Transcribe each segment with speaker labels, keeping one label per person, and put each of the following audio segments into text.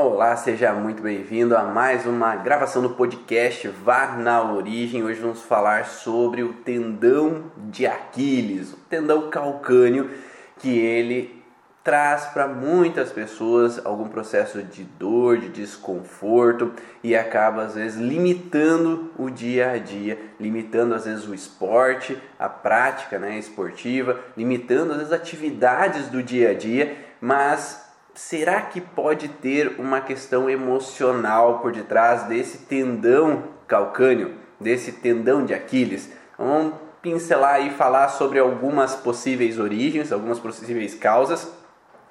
Speaker 1: Olá, seja muito bem-vindo a mais uma gravação do podcast Vá na Origem. Hoje vamos falar sobre o tendão de Aquiles, o tendão calcâneo, que ele traz para muitas pessoas algum processo de dor, de desconforto e acaba às vezes limitando o dia a dia, limitando às vezes o esporte, a prática né, esportiva, limitando às vezes atividades do dia a dia, mas será que pode ter uma questão emocional por detrás desse tendão calcâneo, desse tendão de Aquiles? Vamos pincelar e falar sobre algumas possíveis origens, algumas possíveis causas.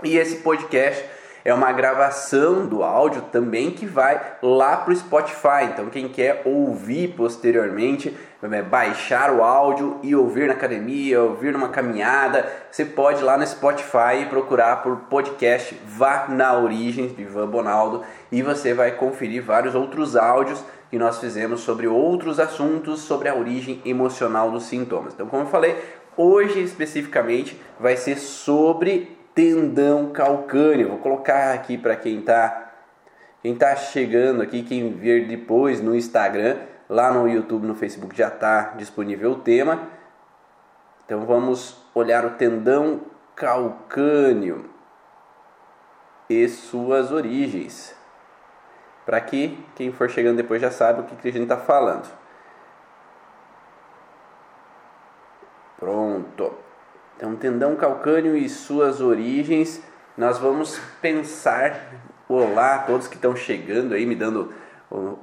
Speaker 1: E esse podcast é uma gravação do áudio também que vai lá para o Spotify. Então, quem quer ouvir posteriormente, é, baixar o áudio e ouvir na academia, ouvir numa caminhada, você pode ir lá no Spotify e procurar por podcast Vá na Origem de Ivan Bonaldo e você vai conferir vários outros áudios que nós fizemos sobre outros assuntos sobre a origem emocional dos sintomas. Então, como eu falei, hoje especificamente vai ser sobre tendão calcâneo. Vou colocar aqui para quem está quem tá chegando aqui, quem ver depois no Instagram, lá no YouTube, no Facebook já está disponível o tema. Então vamos olhar o tendão calcâneo e suas origens. Para que quem for chegando depois já sabe o que, que a gente está falando. Pronto. Então, tendão calcâneo e suas origens, nós vamos pensar. Olá todos que estão chegando aí, me dando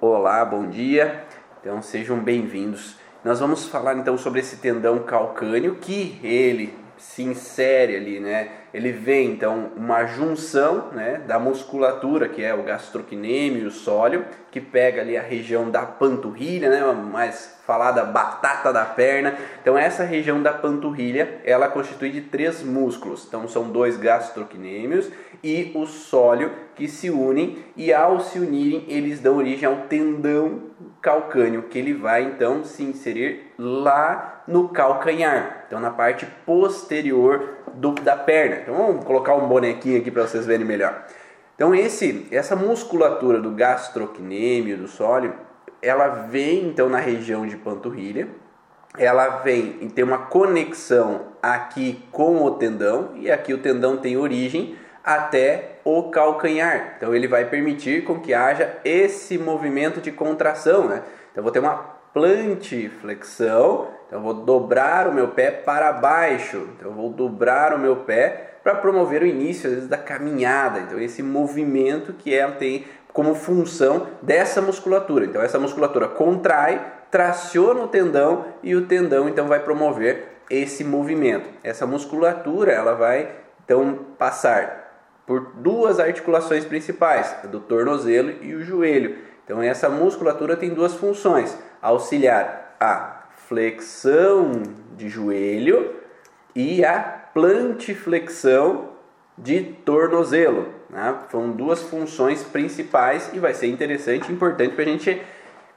Speaker 1: olá, bom dia. Então, sejam bem-vindos. Nós vamos falar então sobre esse tendão calcâneo que ele se insere ali, né? Ele vem então uma junção, né, da musculatura que é o gastrocnêmio e o sólio, que pega ali a região da panturrilha, né, mais falada batata da perna. Então essa região da panturrilha, ela constitui de três músculos. Então são dois gastrocnêmios e o sólio que se unem e ao se unirem eles dão origem ao tendão calcâneo, que ele vai então se inserir lá no calcanhar, então na parte posterior do, da perna. Então vamos colocar um bonequinho aqui para vocês verem melhor. Então esse, essa musculatura do gastrocnêmio, do sólio, ela vem então na região de panturrilha, ela vem e tem uma conexão aqui com o tendão, e aqui o tendão tem origem até o calcanhar. Então ele vai permitir com que haja esse movimento de contração, né? Então vou ter uma plantiflexão, então eu vou dobrar o meu pé para baixo. Então eu vou dobrar o meu pé para promover o início vezes, da caminhada. Então esse movimento que ela tem como função dessa musculatura. Então essa musculatura contrai, traciona o tendão e o tendão então vai promover esse movimento. Essa musculatura ela vai então passar por duas articulações principais, do tornozelo e o joelho. Então essa musculatura tem duas funções: auxiliar a flexão de joelho e a plantiflexão de tornozelo. Né? São duas funções principais e vai ser interessante e importante para a gente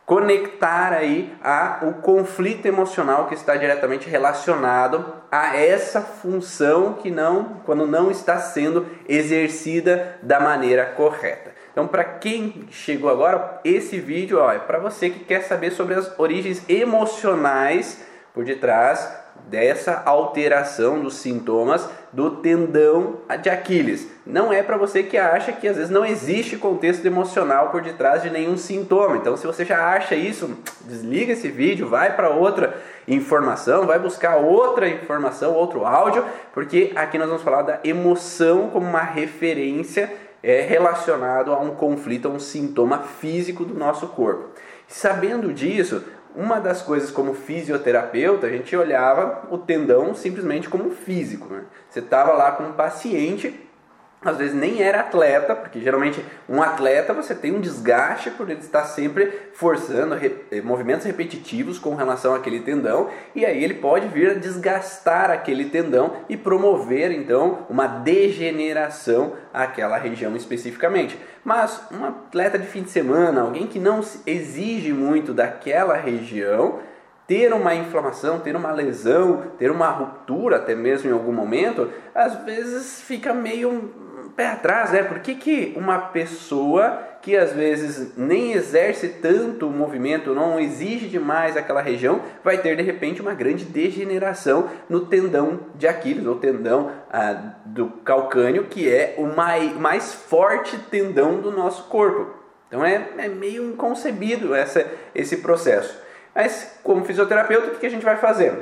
Speaker 1: conectar aí a o conflito emocional que está diretamente relacionado a essa função que não quando não está sendo exercida da maneira correta. Então, para quem chegou agora, esse vídeo ó, é para você que quer saber sobre as origens emocionais por detrás dessa alteração dos sintomas do tendão de Aquiles. Não é para você que acha que às vezes não existe contexto emocional por detrás de nenhum sintoma. Então, se você já acha isso, desliga esse vídeo, vai para outra informação, vai buscar outra informação, outro áudio, porque aqui nós vamos falar da emoção como uma referência é, relacionado a um conflito, a um sintoma físico do nosso corpo. Sabendo disso, uma das coisas como fisioterapeuta, a gente olhava o tendão simplesmente como físico. Né? Você estava lá com um paciente às vezes nem era atleta, porque geralmente um atleta você tem um desgaste por ele estar sempre forçando re, movimentos repetitivos com relação àquele tendão, e aí ele pode vir a desgastar aquele tendão e promover então uma degeneração àquela região especificamente. Mas um atleta de fim de semana, alguém que não exige muito daquela região, ter uma inflamação, ter uma lesão, ter uma ruptura até mesmo em algum momento, às vezes fica meio pé atrás, né? Por que, que uma pessoa que às vezes nem exerce tanto o movimento, não exige demais aquela região, vai ter de repente uma grande degeneração no tendão de Aquiles, ou tendão ah, do calcânio, que é o mais, mais forte tendão do nosso corpo. Então é, é meio inconcebido essa, esse processo. Mas, como fisioterapeuta, o que a gente vai fazer?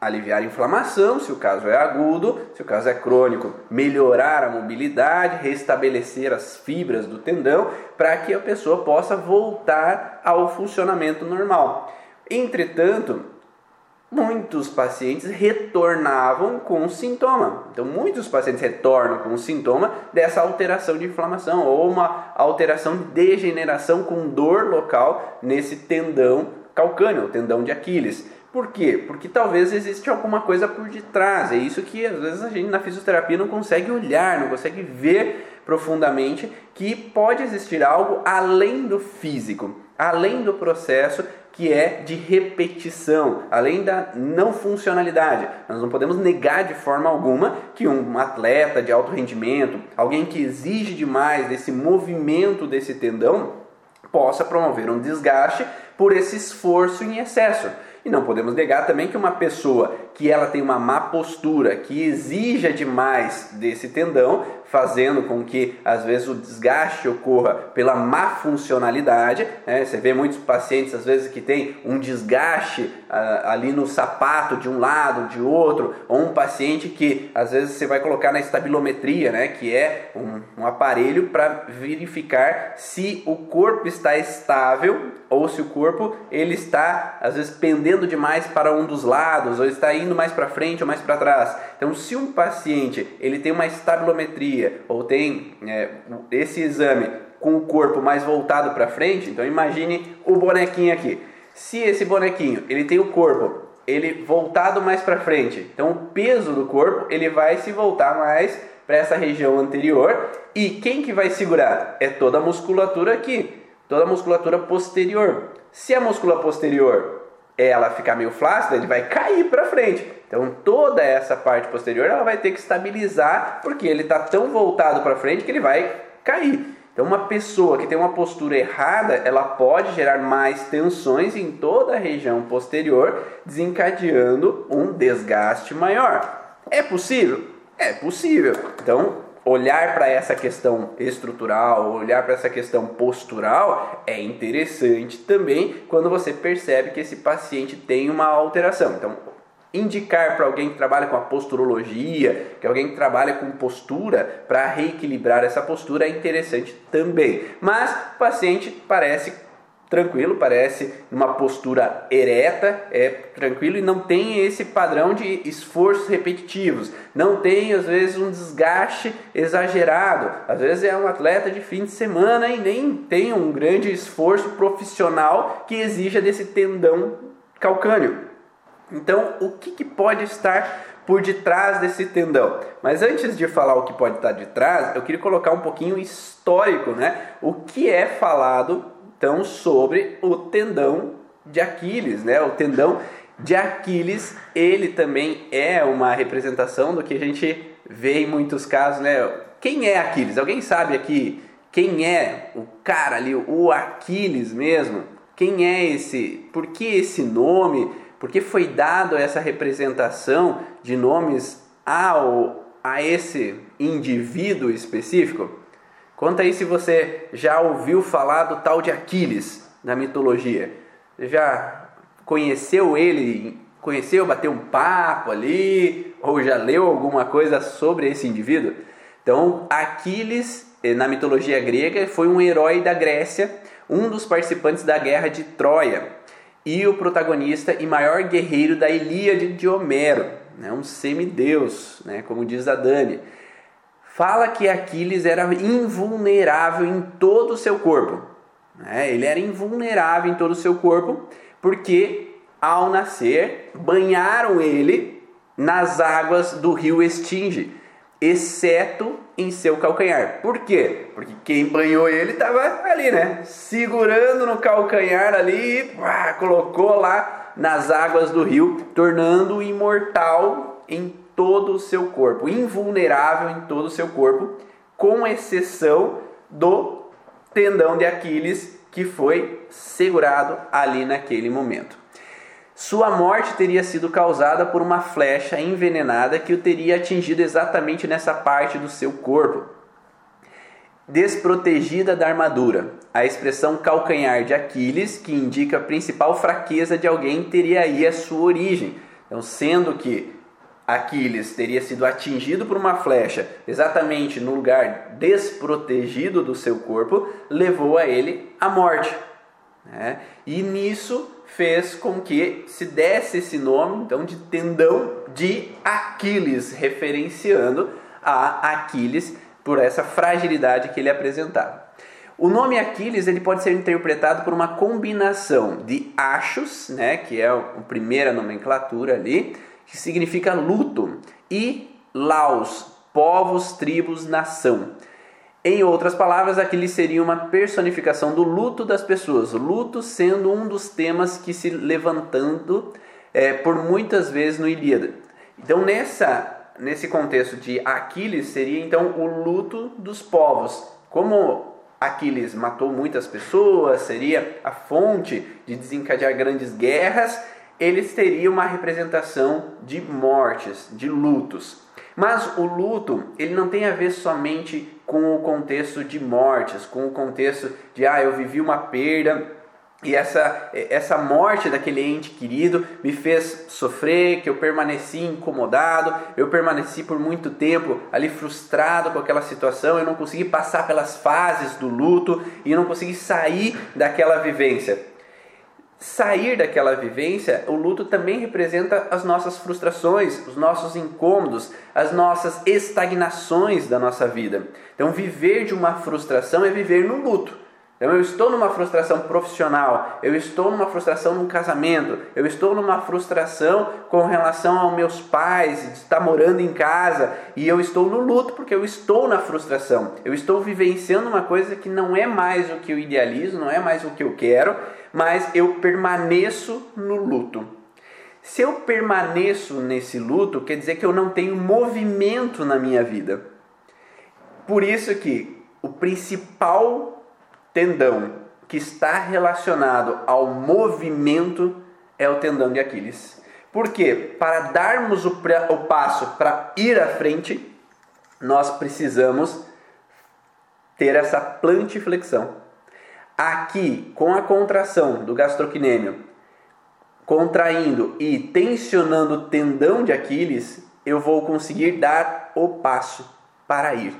Speaker 1: Aliviar a inflamação, se o caso é agudo, se o caso é crônico, melhorar a mobilidade, restabelecer as fibras do tendão para que a pessoa possa voltar ao funcionamento normal. Entretanto, muitos pacientes retornavam com sintoma. Então, muitos pacientes retornam com sintoma dessa alteração de inflamação ou uma alteração de degeneração com dor local nesse tendão calcâneo, tendão de Aquiles. Por quê? Porque talvez existe alguma coisa por detrás. É isso que às vezes a gente na fisioterapia não consegue olhar, não consegue ver profundamente que pode existir algo além do físico, além do processo que é de repetição, além da não funcionalidade. Nós não podemos negar de forma alguma que um atleta de alto rendimento, alguém que exige demais desse movimento desse tendão, possa promover um desgaste por esse esforço em excesso. E não podemos negar também que uma pessoa que ela tem uma má postura, que exija demais desse tendão, fazendo com que às vezes o desgaste ocorra pela má funcionalidade. Né? Você vê muitos pacientes às vezes que tem um desgaste ah, ali no sapato de um lado, de outro, ou um paciente que às vezes você vai colocar na estabilometria, né? que é um, um aparelho para verificar se o corpo está estável ou se o corpo ele está às vezes pendendo demais para um dos lados ou está indo mais para frente ou mais para trás. Então, se um paciente ele tem uma estabilometria ou tem é, esse exame com o corpo mais voltado para frente, então imagine o bonequinho aqui. Se esse bonequinho ele tem o corpo ele voltado mais para frente, então o peso do corpo ele vai se voltar mais para essa região anterior e quem que vai segurar? É toda a musculatura aqui toda a musculatura posterior. Se a musculatura posterior ela ficar meio flácida, ele vai cair para frente. Então toda essa parte posterior ela vai ter que estabilizar, porque ele está tão voltado para frente que ele vai cair. Então uma pessoa que tem uma postura errada, ela pode gerar mais tensões em toda a região posterior, desencadeando um desgaste maior. É possível? É possível. Então olhar para essa questão estrutural, olhar para essa questão postural é interessante também quando você percebe que esse paciente tem uma alteração. Então, indicar para alguém que trabalha com a posturologia, que alguém que trabalha com postura, para reequilibrar essa postura é interessante também. Mas o paciente parece tranquilo, parece uma postura ereta, é tranquilo e não tem esse padrão de esforços repetitivos, não tem às vezes um desgaste exagerado, às vezes é um atleta de fim de semana e nem tem um grande esforço profissional que exija desse tendão calcâneo. Então, o que, que pode estar por detrás desse tendão. Mas antes de falar o que pode estar de trás, eu queria colocar um pouquinho histórico, né? O que é falado então sobre o tendão de Aquiles, né? O tendão de Aquiles, ele também é uma representação do que a gente vê em muitos casos, né? Quem é Aquiles? Alguém sabe aqui quem é o cara ali, o Aquiles mesmo? Quem é esse? Por que esse nome? Por que foi dado essa representação de nomes ao a esse indivíduo específico? Conta aí se você já ouviu falar do tal de Aquiles na mitologia. Já conheceu ele, conheceu, bateu um papo ali, ou já leu alguma coisa sobre esse indivíduo? Então, Aquiles, eh, na mitologia grega, foi um herói da Grécia, um dos participantes da guerra de Troia e o protagonista e maior guerreiro da Ilíade de Homero, né? um semideus, né? como diz a Dani fala que Aquiles era invulnerável em todo o seu corpo. Né? Ele era invulnerável em todo o seu corpo porque, ao nascer, banharam ele nas águas do rio Estinge, exceto em seu calcanhar. Por quê? Porque quem banhou ele estava ali, né? Segurando no calcanhar ali, pá, colocou lá nas águas do rio, tornando-o imortal em todo o seu corpo, invulnerável em todo o seu corpo, com exceção do tendão de Aquiles que foi segurado ali naquele momento. Sua morte teria sido causada por uma flecha envenenada que o teria atingido exatamente nessa parte do seu corpo. Desprotegida da armadura. A expressão calcanhar de Aquiles, que indica a principal fraqueza de alguém, teria aí a sua origem. Então, sendo que Aquiles teria sido atingido por uma flecha exatamente no lugar desprotegido do seu corpo, levou a ele à morte. Né? E nisso fez com que se desse esse nome então de tendão de Aquiles, referenciando a Aquiles por essa fragilidade que ele apresentava. O nome Aquiles ele pode ser interpretado por uma combinação de achos, né, que é a primeira nomenclatura ali, que significa luto, e laos, povos, tribos, nação. Em outras palavras, aquele seria uma personificação do luto das pessoas, o luto sendo um dos temas que se levantando é, por muitas vezes no Ilíada. Então, nessa, nesse contexto de Aquiles, seria então o luto dos povos. Como Aquiles matou muitas pessoas, seria a fonte de desencadear grandes guerras, eles teriam uma representação de mortes, de lutos. Mas o luto, ele não tem a ver somente com o contexto de mortes, com o contexto de ah, eu vivi uma perda e essa, essa morte daquele ente querido me fez sofrer, que eu permaneci incomodado, eu permaneci por muito tempo ali frustrado com aquela situação, eu não consegui passar pelas fases do luto e não consegui sair daquela vivência sair daquela vivência, o luto também representa as nossas frustrações, os nossos incômodos, as nossas estagnações da nossa vida. Então, viver de uma frustração é viver no luto. Então, eu estou numa frustração profissional, eu estou numa frustração num casamento, eu estou numa frustração com relação aos meus pais, de estar morando em casa, e eu estou no luto porque eu estou na frustração. Eu estou vivenciando uma coisa que não é mais o que eu idealizo, não é mais o que eu quero, mas eu permaneço no luto. Se eu permaneço nesse luto, quer dizer que eu não tenho movimento na minha vida. Por isso que o principal tendão que está relacionado ao movimento é o tendão de Aquiles. Porque para darmos o, o passo para ir à frente, nós precisamos ter essa plantiflexão. Aqui, com a contração do gastrocnêmio, contraindo e tensionando o tendão de Aquiles, eu vou conseguir dar o passo para ir.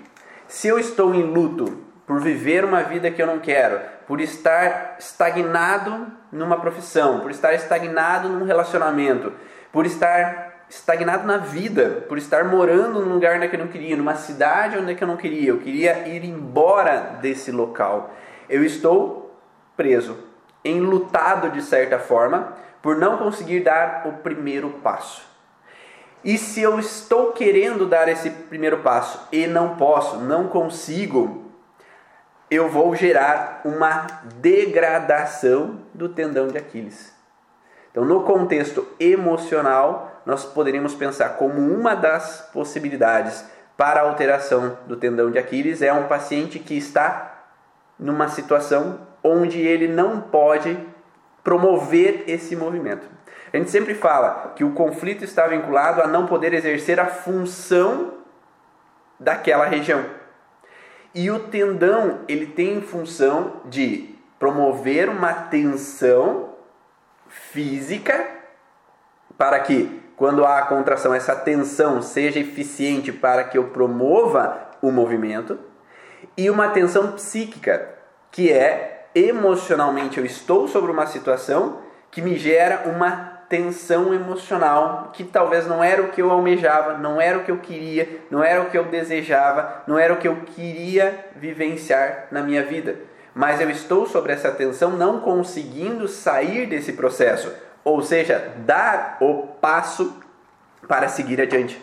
Speaker 1: Se eu estou em luto por viver uma vida que eu não quero, por estar estagnado numa profissão, por estar estagnado num relacionamento, por estar estagnado na vida, por estar morando num lugar onde eu não queria, numa cidade onde eu não queria, eu queria ir embora desse local. Eu estou preso, enlutado de certa forma, por não conseguir dar o primeiro passo. E se eu estou querendo dar esse primeiro passo e não posso, não consigo, eu vou gerar uma degradação do tendão de Aquiles. Então, no contexto emocional, nós poderíamos pensar como uma das possibilidades para alteração do tendão de Aquiles é um paciente que está numa situação onde ele não pode promover esse movimento. A gente sempre fala que o conflito está vinculado a não poder exercer a função daquela região. E o tendão, ele tem função de promover uma tensão física para que quando há a contração essa tensão seja eficiente para que eu promova o movimento. E uma tensão psíquica, que é emocionalmente eu estou sobre uma situação que me gera uma tensão emocional que talvez não era o que eu almejava, não era o que eu queria, não era o que eu desejava, não era o que eu queria vivenciar na minha vida. Mas eu estou sobre essa tensão não conseguindo sair desse processo, ou seja, dar o passo para seguir adiante.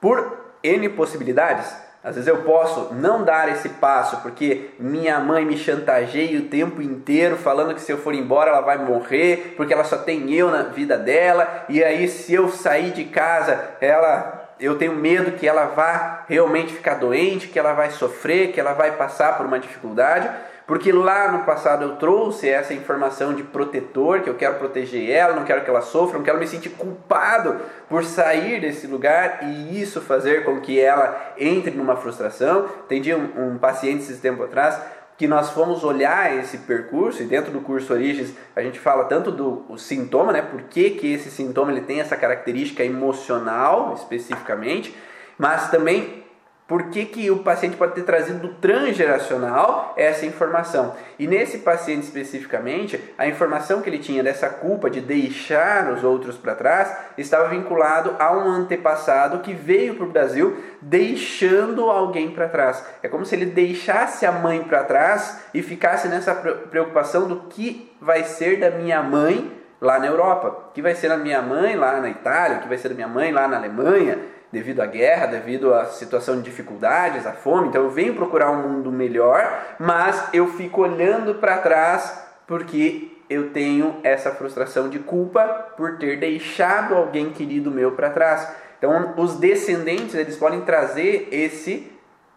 Speaker 1: Por N possibilidades, às vezes eu posso não dar esse passo porque minha mãe me chantageia o tempo inteiro falando que se eu for embora ela vai morrer, porque ela só tem eu na vida dela, e aí se eu sair de casa, ela eu tenho medo que ela vá realmente ficar doente, que ela vai sofrer, que ela vai passar por uma dificuldade, porque lá no passado eu trouxe essa informação de protetor, que eu quero proteger ela, não quero que ela sofra, não quero me sentir culpado por sair desse lugar e isso fazer com que ela entre numa frustração. Entendi um, um paciente esse tempo atrás que nós fomos olhar esse percurso e dentro do curso Origens a gente fala tanto do sintoma, né? Por que, que esse sintoma ele tem essa característica emocional especificamente, mas também por que, que o paciente pode ter trazido do transgeracional essa informação? E nesse paciente especificamente, a informação que ele tinha dessa culpa de deixar os outros para trás estava vinculado a um antepassado que veio para o Brasil deixando alguém para trás. É como se ele deixasse a mãe para trás e ficasse nessa preocupação do que vai ser da minha mãe lá na Europa, que vai ser da minha mãe lá na Itália, que vai ser da minha mãe lá na Alemanha devido à guerra, devido à situação de dificuldades, à fome. Então eu venho procurar um mundo melhor, mas eu fico olhando para trás porque eu tenho essa frustração de culpa por ter deixado alguém querido meu para trás. Então os descendentes eles podem trazer esse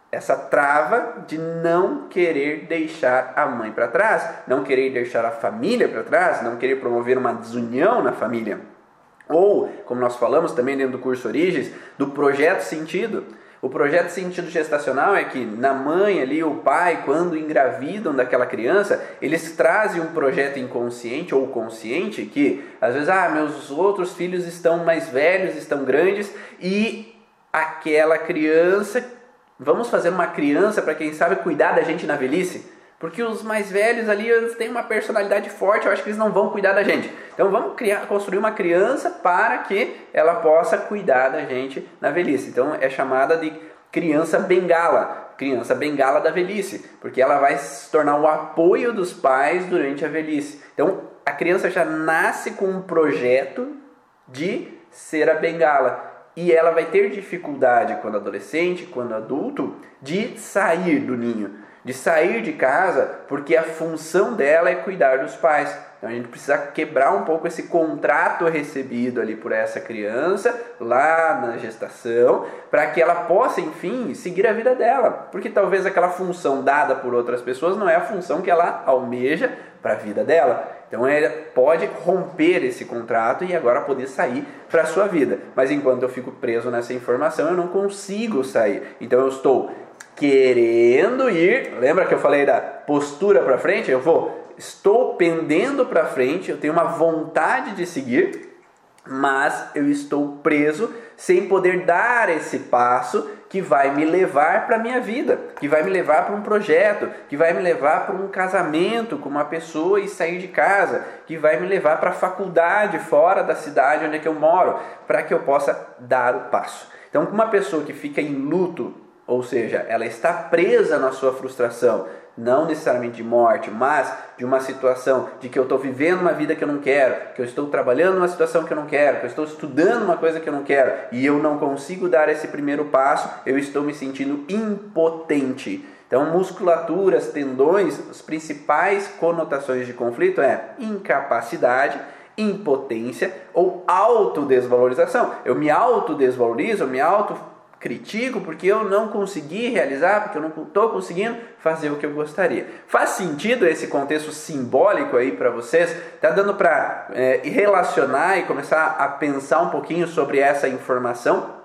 Speaker 1: essa trava de não querer deixar a mãe para trás, não querer deixar a família para trás, não querer promover uma desunião na família. Ou, como nós falamos também dentro do curso Origens, do projeto sentido. O projeto sentido gestacional é que na mãe ali, o pai, quando engravidam daquela criança, eles trazem um projeto inconsciente ou consciente que às vezes, ah, meus outros filhos estão mais velhos, estão grandes e aquela criança, vamos fazer uma criança para quem sabe cuidar da gente na velhice. Porque os mais velhos ali eles têm uma personalidade forte, eu acho que eles não vão cuidar da gente. Então vamos criar, construir uma criança para que ela possa cuidar da gente na velhice. Então é chamada de criança bengala, criança bengala da velhice, porque ela vai se tornar o apoio dos pais durante a velhice. Então a criança já nasce com um projeto de ser a bengala. E ela vai ter dificuldade quando adolescente, quando adulto, de sair do ninho de sair de casa, porque a função dela é cuidar dos pais. Então a gente precisa quebrar um pouco esse contrato recebido ali por essa criança lá na gestação, para que ela possa, enfim, seguir a vida dela. Porque talvez aquela função dada por outras pessoas não é a função que ela almeja para a vida dela. Então ela pode romper esse contrato e agora poder sair para a sua vida. Mas enquanto eu fico preso nessa informação, eu não consigo sair. Então eu estou querendo ir. Lembra que eu falei da postura para frente? Eu vou, estou pendendo para frente, eu tenho uma vontade de seguir, mas eu estou preso sem poder dar esse passo que vai me levar para a minha vida, que vai me levar para um projeto, que vai me levar para um casamento com uma pessoa e sair de casa, que vai me levar para a faculdade fora da cidade onde é que eu moro, para que eu possa dar o passo. Então, uma pessoa que fica em luto ou seja, ela está presa na sua frustração, não necessariamente de morte, mas de uma situação de que eu estou vivendo uma vida que eu não quero, que eu estou trabalhando numa situação que eu não quero, que eu estou estudando uma coisa que eu não quero e eu não consigo dar esse primeiro passo, eu estou me sentindo impotente. Então, musculaturas, tendões, as principais conotações de conflito é incapacidade, impotência ou autodesvalorização. Eu me autodesvalorizo, eu me auto critico porque eu não consegui realizar, porque eu não estou conseguindo fazer o que eu gostaria. Faz sentido esse contexto simbólico aí para vocês? Tá dando para é, relacionar e começar a pensar um pouquinho sobre essa informação?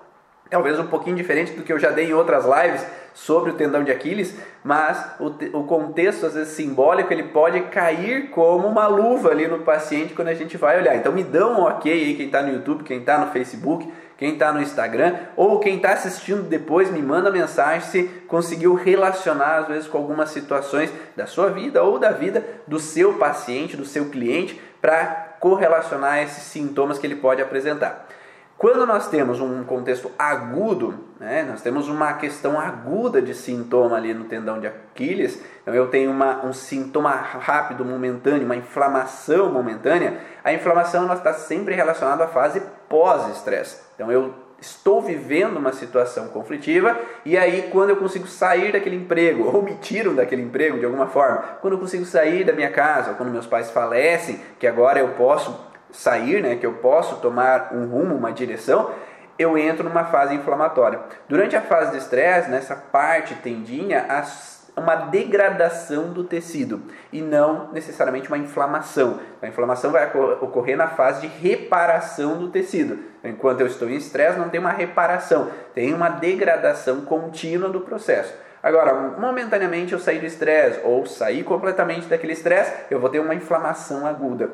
Speaker 1: Talvez um pouquinho diferente do que eu já dei em outras lives sobre o tendão de Aquiles, mas o, o contexto às vezes simbólico ele pode cair como uma luva ali no paciente quando a gente vai olhar. Então me dão um ok aí quem está no YouTube, quem está no Facebook, quem está no Instagram ou quem está assistindo depois me manda mensagem se conseguiu relacionar às vezes com algumas situações da sua vida ou da vida do seu paciente, do seu cliente, para correlacionar esses sintomas que ele pode apresentar. Quando nós temos um contexto agudo, né, nós temos uma questão aguda de sintoma ali no tendão de Aquiles, então eu tenho uma, um sintoma rápido, momentâneo, uma inflamação momentânea, a inflamação está sempre relacionada à fase pós-estresse. Então eu estou vivendo uma situação conflitiva e aí quando eu consigo sair daquele emprego ou me tiram daquele emprego de alguma forma, quando eu consigo sair da minha casa, quando meus pais falecem, que agora eu posso sair, né, que eu posso tomar um rumo, uma direção, eu entro numa fase inflamatória. Durante a fase de estresse, nessa parte tendinha, uma degradação do tecido e não necessariamente uma inflamação. A inflamação vai ocorrer na fase de reparação do tecido. Enquanto eu estou em estresse, não tem uma reparação, tem uma degradação contínua do processo. Agora, momentaneamente eu saí do estresse ou saí completamente daquele estresse, eu vou ter uma inflamação aguda.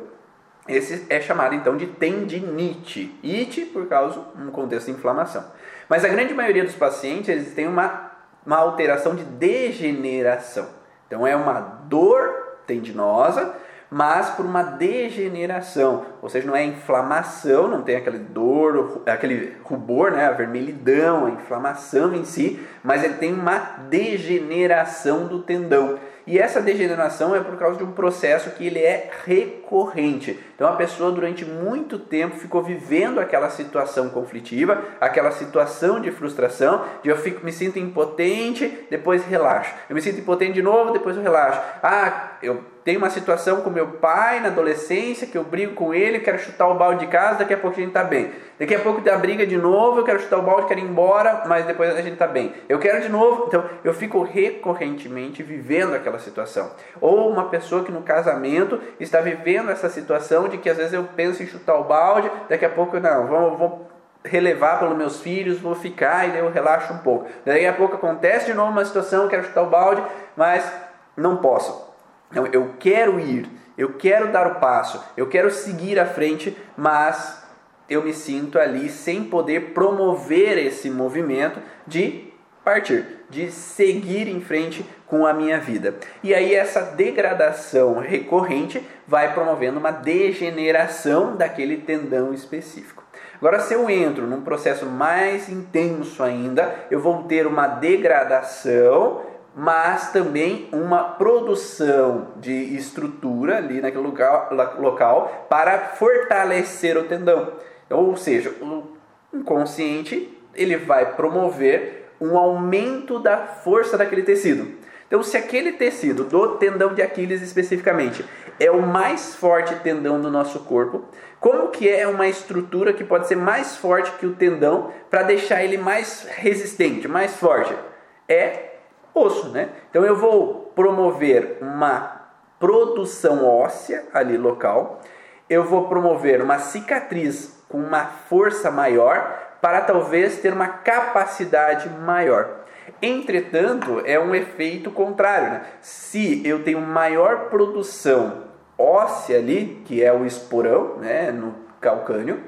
Speaker 1: Esse é chamado então de tendinite. Ite por causa um contexto de inflamação. Mas a grande maioria dos pacientes eles têm uma, uma alteração de degeneração. Então é uma dor tendinosa mas por uma degeneração, ou seja, não é inflamação, não tem aquele dor, aquele rubor, né, a vermelhidão, a inflamação em si, mas ele tem uma degeneração do tendão. E essa degeneração é por causa de um processo que ele é recorrente. Então a pessoa durante muito tempo ficou vivendo aquela situação conflitiva, aquela situação de frustração, de eu fico, me sinto impotente, depois relaxo. Eu me sinto impotente de novo, depois eu relaxo. Ah, eu tenho uma situação com meu pai na adolescência que eu brigo com ele, quero chutar o balde de casa, daqui a pouco a gente está bem. Daqui a pouco tem a briga de novo, eu quero chutar o balde, quero ir embora, mas depois a gente está bem. Eu quero de novo, então eu fico recorrentemente vivendo aquela situação. Ou uma pessoa que no casamento está vivendo essa situação de que às vezes eu penso em chutar o balde, daqui a pouco não, vou, relevar pelos meus filhos, vou ficar e daí eu relaxo um pouco. Daqui a pouco acontece de novo uma situação, quero chutar o balde, mas não posso. Então, eu quero ir, eu quero dar o passo, eu quero seguir à frente, mas eu me sinto ali sem poder promover esse movimento de partir, de seguir em frente com a minha vida. E aí essa degradação recorrente vai promovendo uma degeneração daquele tendão específico. Agora, se eu entro num processo mais intenso ainda, eu vou ter uma degradação mas também uma produção de estrutura ali naquele local, local para fortalecer o tendão. Ou seja, o inconsciente ele vai promover um aumento da força daquele tecido. Então, se aquele tecido do tendão de Aquiles especificamente é o mais forte tendão do nosso corpo, como que é uma estrutura que pode ser mais forte que o tendão para deixar ele mais resistente, mais forte? É osso, né? Então eu vou promover uma produção óssea ali local, eu vou promover uma cicatriz com uma força maior para talvez ter uma capacidade maior. Entretanto, é um efeito contrário. Né? Se eu tenho maior produção óssea ali, que é o esporão, né, no calcânio,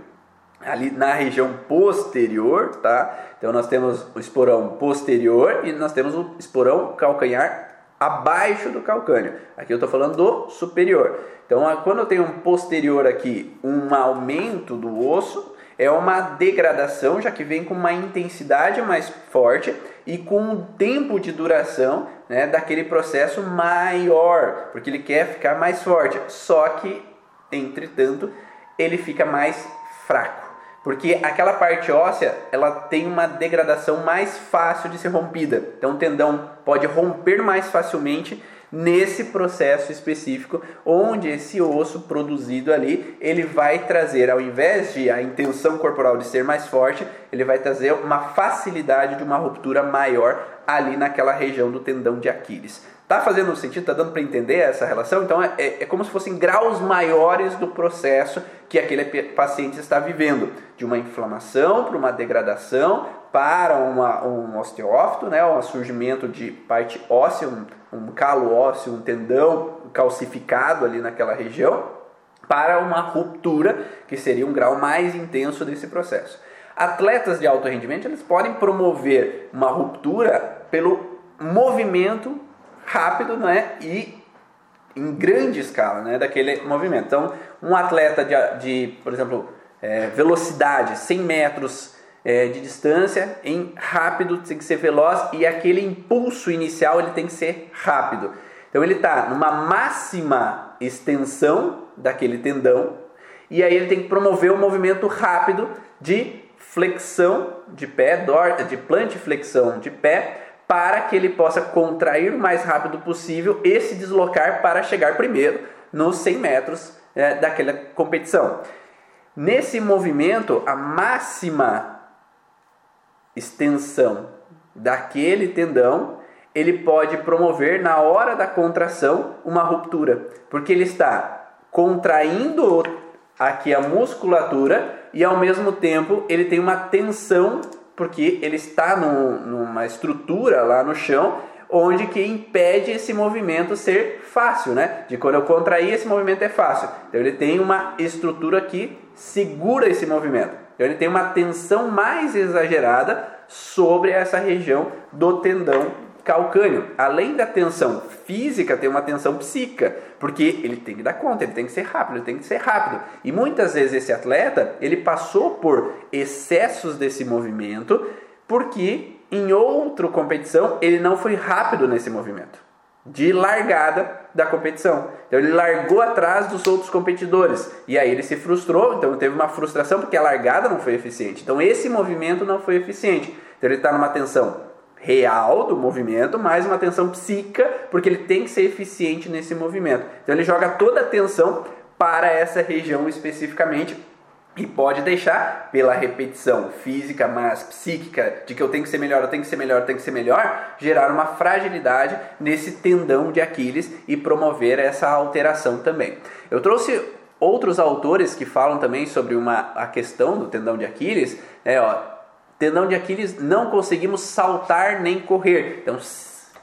Speaker 1: ali na região posterior, tá? Então nós temos o esporão posterior e nós temos o esporão calcanhar abaixo do calcânio. Aqui eu estou falando do superior. Então quando eu tenho um posterior aqui, um aumento do osso, é uma degradação, já que vem com uma intensidade mais forte e com um tempo de duração né, daquele processo maior, porque ele quer ficar mais forte. Só que, entretanto, ele fica mais fraco. Porque aquela parte óssea, ela tem uma degradação mais fácil de ser rompida. Então o tendão pode romper mais facilmente nesse processo específico, onde esse osso produzido ali, ele vai trazer, ao invés de a intenção corporal de ser mais forte, ele vai trazer uma facilidade de uma ruptura maior ali naquela região do tendão de Aquiles. Tá fazendo sentido? Tá dando para entender essa relação? Então é, é, é, como se fossem graus maiores do processo que aquele paciente está vivendo, de uma inflamação para uma degradação, para uma, um osteófito, né, um surgimento de parte óssea, um, um calo ósseo, um tendão calcificado ali naquela região, para uma ruptura, que seria um grau mais intenso desse processo. Atletas de alto rendimento eles podem promover uma ruptura pelo movimento rápido né, e em grande escala né, daquele movimento. Então, um atleta de, de por exemplo, é, velocidade, 100 metros é, de distância, em rápido tem que ser veloz e aquele impulso inicial ele tem que ser rápido. Então ele está numa máxima extensão daquele tendão e aí ele tem que promover um movimento rápido de flexão de pé, de plantiflexão de pé, para que ele possa contrair o mais rápido possível e se deslocar para chegar primeiro nos 100 metros é, daquela competição. Nesse movimento, a máxima extensão daquele tendão, ele pode promover na hora da contração uma ruptura, porque ele está contraindo aqui a musculatura e ao mesmo tempo ele tem uma tensão porque ele está num, numa estrutura lá no chão onde que impede esse movimento ser fácil, né? De quando eu contrair esse movimento é fácil. Então ele tem uma estrutura que segura esse movimento. Então ele tem uma tensão mais exagerada sobre essa região do tendão calcâneo. Além da tensão física, tem uma tensão psíquica, porque ele tem que dar conta, ele tem que ser rápido, ele tem que ser rápido. E muitas vezes esse atleta, ele passou por excessos desse movimento, porque em outra competição ele não foi rápido nesse movimento de largada da competição. Então ele largou atrás dos outros competidores e aí ele se frustrou, então teve uma frustração porque a largada não foi eficiente. Então esse movimento não foi eficiente. Então ele está numa tensão real do movimento, mais uma tensão psíquica, porque ele tem que ser eficiente nesse movimento. Então ele joga toda a atenção para essa região especificamente e pode deixar pela repetição física, mas psíquica, de que eu tenho que ser melhor, eu tenho que ser melhor, eu tenho que ser melhor, gerar uma fragilidade nesse tendão de Aquiles e promover essa alteração também. Eu trouxe outros autores que falam também sobre uma, a questão do tendão de Aquiles, é, ó, tendão de Aquiles não conseguimos saltar nem correr. Então,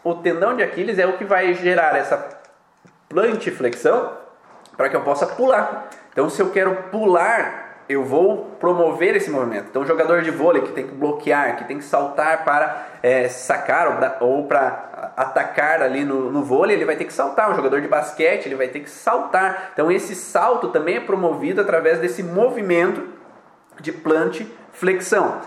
Speaker 1: o tendão de Aquiles é o que vai gerar essa plantiflexão para que eu possa pular. Então, se eu quero pular eu vou promover esse movimento. Então, o jogador de vôlei que tem que bloquear, que tem que saltar para é, sacar ou para atacar ali no, no vôlei, ele vai ter que saltar. O jogador de basquete, ele vai ter que saltar. Então, esse salto também é promovido através desse movimento de plante flexão.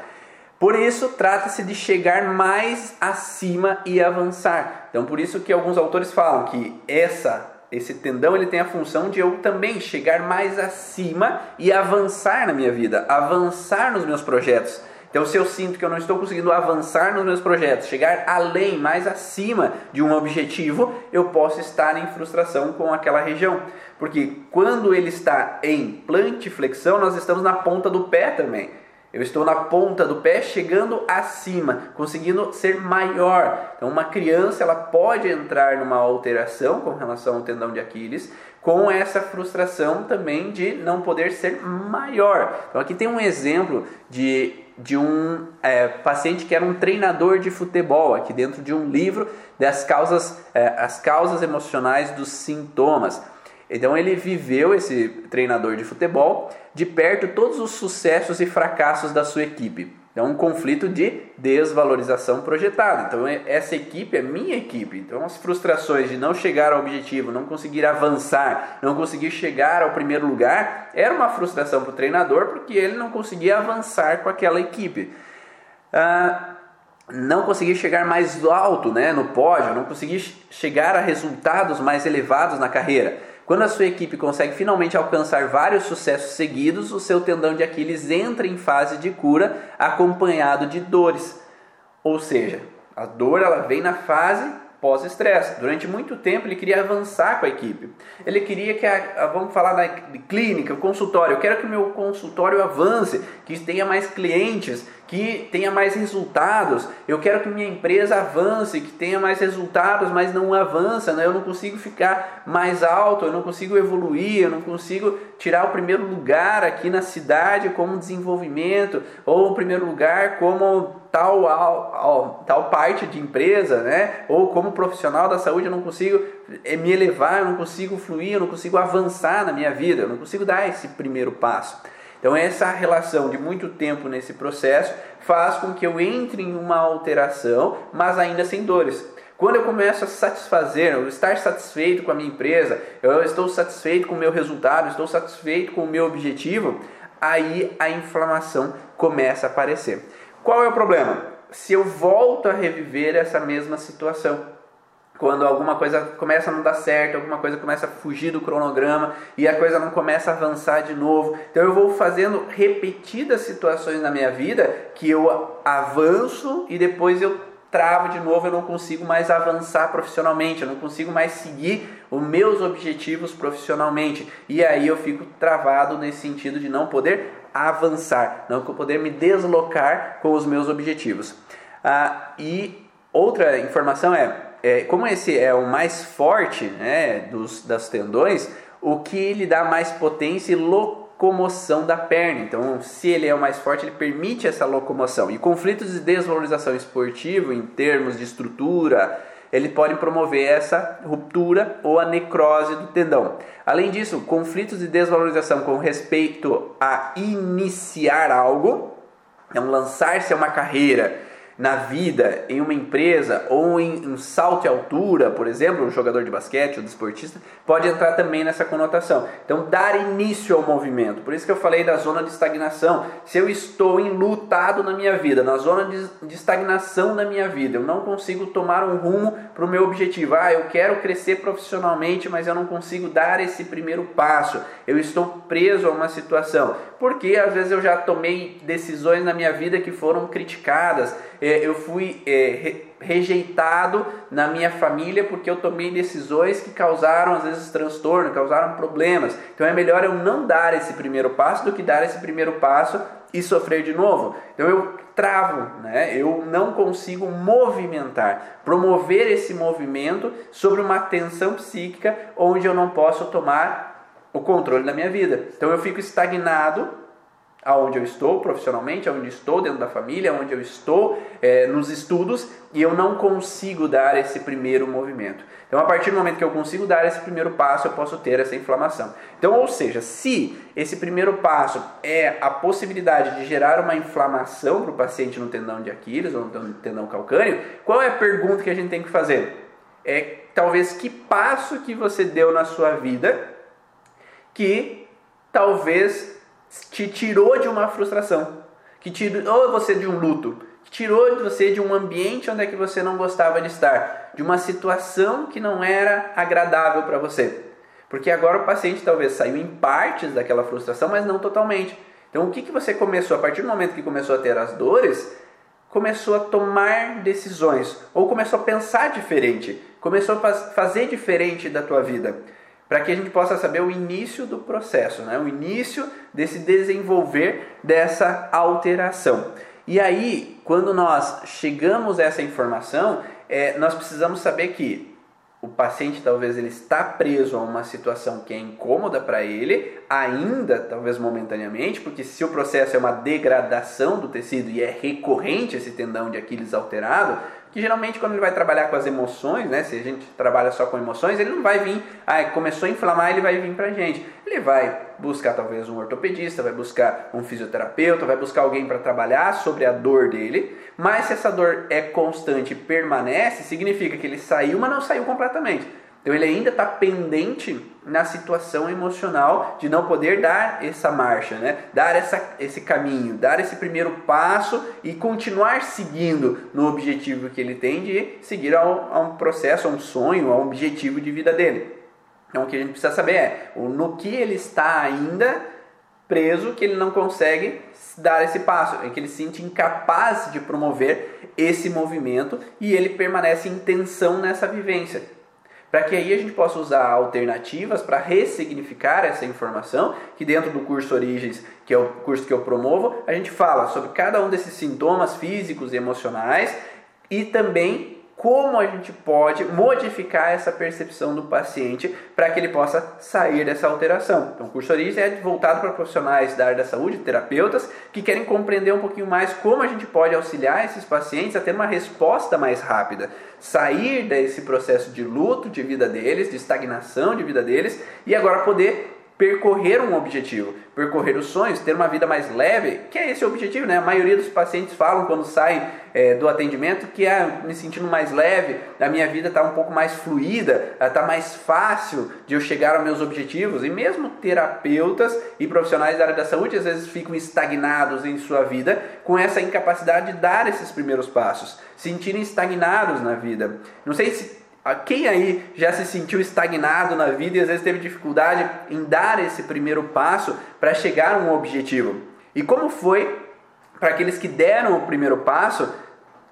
Speaker 1: Por isso, trata-se de chegar mais acima e avançar. Então, por isso que alguns autores falam que essa esse tendão ele tem a função de eu também chegar mais acima e avançar na minha vida, avançar nos meus projetos. Então, se eu sinto que eu não estou conseguindo avançar nos meus projetos, chegar além, mais acima de um objetivo, eu posso estar em frustração com aquela região. Porque quando ele está em plantiflexão, nós estamos na ponta do pé também. Eu estou na ponta do pé, chegando acima, conseguindo ser maior. Então, uma criança ela pode entrar numa alteração com relação ao tendão de Aquiles, com essa frustração também de não poder ser maior. Então, aqui tem um exemplo de, de um é, paciente que era um treinador de futebol, aqui dentro de um livro das causas, é, as causas emocionais dos sintomas. Então ele viveu esse treinador de futebol de perto todos os sucessos e fracassos da sua equipe. É um conflito de desvalorização projetada. Então essa equipe é minha equipe. Então as frustrações de não chegar ao objetivo, não conseguir avançar, não conseguir chegar ao primeiro lugar, era uma frustração para o treinador porque ele não conseguia avançar com aquela equipe. Ah, não conseguir chegar mais alto né, no pódio, não conseguir chegar a resultados mais elevados na carreira. Quando a sua equipe consegue finalmente alcançar vários sucessos seguidos, o seu tendão de Aquiles entra em fase de cura acompanhado de dores. Ou seja, a dor ela vem na fase pós-estresse. Durante muito tempo ele queria avançar com a equipe. Ele queria que, a, a, vamos falar da clínica, o consultório, eu quero que o meu consultório avance, que tenha mais clientes, que tenha mais resultados. Eu quero que minha empresa avance, que tenha mais resultados, mas não avança. Né? Eu não consigo ficar mais alto, eu não consigo evoluir, eu não consigo tirar o primeiro lugar aqui na cidade como desenvolvimento, ou o primeiro lugar como tal, tal parte de empresa, né? ou como profissional da saúde, eu não consigo eh, me elevar, eu não consigo fluir, eu não consigo avançar na minha vida, eu não consigo dar esse primeiro passo. Então, essa relação de muito tempo nesse processo faz com que eu entre em uma alteração, mas ainda sem dores. Quando eu começo a satisfazer, eu estar satisfeito com a minha empresa, eu estou satisfeito com o meu resultado, estou satisfeito com o meu objetivo, aí a inflamação começa a aparecer. Qual é o problema? Se eu volto a reviver essa mesma situação, quando alguma coisa começa a não dar certo, alguma coisa começa a fugir do cronograma e a coisa não começa a avançar de novo. Então eu vou fazendo repetidas situações na minha vida que eu avanço e depois eu travo de novo, eu não consigo mais avançar profissionalmente, eu não consigo mais seguir os meus objetivos profissionalmente. E aí eu fico travado nesse sentido de não poder avançar, não poder me deslocar com os meus objetivos. Ah, e outra informação é, é, como esse é o mais forte né, dos, das tendões, o que lhe dá mais potência e locomoção da perna. Então, se ele é o mais forte, ele permite essa locomoção. E conflitos de desvalorização esportiva, em termos de estrutura, ele pode promover essa ruptura ou a necrose do tendão. Além disso, conflitos de desvalorização com respeito a iniciar algo, então lançar-se a uma carreira na vida, em uma empresa ou em um salto e altura, por exemplo, um jogador de basquete ou desportista, pode entrar também nessa conotação. Então, dar início ao movimento. Por isso que eu falei da zona de estagnação. Se eu estou enlutado na minha vida, na zona de, estagnação da minha vida, eu não consigo tomar um rumo para o meu objetivo. Ah, eu quero crescer profissionalmente, mas eu não consigo dar esse primeiro passo. Eu estou preso a uma situação. Porque às vezes eu já tomei decisões na minha vida que foram criticadas eu fui é, rejeitado na minha família porque eu tomei decisões que causaram às vezes transtorno, causaram problemas. Então é melhor eu não dar esse primeiro passo do que dar esse primeiro passo e sofrer de novo. Então eu travo, né? eu não consigo movimentar, promover esse movimento sobre uma tensão psíquica onde eu não posso tomar o controle da minha vida. Então eu fico estagnado aonde eu estou profissionalmente, aonde estou dentro da família, aonde eu estou é, nos estudos e eu não consigo dar esse primeiro movimento. Então, a partir do momento que eu consigo dar esse primeiro passo, eu posso ter essa inflamação. Então, ou seja, se esse primeiro passo é a possibilidade de gerar uma inflamação para o paciente no tendão de Aquiles ou no tendão calcâneo, qual é a pergunta que a gente tem que fazer? É talvez que passo que você deu na sua vida que talvez te tirou de uma frustração, que tirou você de um luto, que tirou você de um ambiente onde é que você não gostava de estar, de uma situação que não era agradável para você. Porque agora o paciente talvez saiu em partes daquela frustração, mas não totalmente. Então o que, que você começou? A partir do momento que começou a ter as dores, começou a tomar decisões, ou começou a pensar diferente, começou a fazer diferente da tua vida para que a gente possa saber o início do processo, né? o início desse desenvolver dessa alteração. E aí, quando nós chegamos a essa informação, é, nós precisamos saber que o paciente talvez ele está preso a uma situação que é incômoda para ele, ainda talvez momentaneamente, porque se o processo é uma degradação do tecido e é recorrente esse tendão de Aquiles alterado, que geralmente quando ele vai trabalhar com as emoções, né, se a gente trabalha só com emoções, ele não vai vir, ah, começou a inflamar, ele vai vir pra gente. Ele vai buscar talvez um ortopedista, vai buscar um fisioterapeuta, vai buscar alguém para trabalhar sobre a dor dele, mas se essa dor é constante e permanece, significa que ele saiu, mas não saiu completamente. Então ele ainda está pendente na situação emocional de não poder dar essa marcha, né? dar essa, esse caminho, dar esse primeiro passo e continuar seguindo no objetivo que ele tem de seguir a um, a um processo, a um sonho, a um objetivo de vida dele. Então o que a gente precisa saber é no que ele está ainda preso que ele não consegue dar esse passo, é que ele se sente incapaz de promover esse movimento e ele permanece em tensão nessa vivência para que aí a gente possa usar alternativas para ressignificar essa informação, que dentro do curso Origens, que é o curso que eu promovo, a gente fala sobre cada um desses sintomas físicos e emocionais e também como a gente pode modificar essa percepção do paciente para que ele possa sair dessa alteração. Então, o curso Origem é voltado para profissionais da área da saúde, terapeutas, que querem compreender um pouquinho mais como a gente pode auxiliar esses pacientes a ter uma resposta mais rápida, sair desse processo de luto de vida deles, de estagnação de vida deles e agora poder percorrer um objetivo, percorrer os sonhos, ter uma vida mais leve, que é esse o objetivo, né? A maioria dos pacientes falam quando saem é, do atendimento que é me sentindo mais leve, a minha vida está um pouco mais fluida, está mais fácil de eu chegar aos meus objetivos. E mesmo terapeutas e profissionais da área da saúde às vezes ficam estagnados em sua vida com essa incapacidade de dar esses primeiros passos, sentirem estagnados na vida. Não sei se quem aí já se sentiu estagnado na vida e às vezes teve dificuldade em dar esse primeiro passo para chegar a um objetivo? E como foi para aqueles que deram o primeiro passo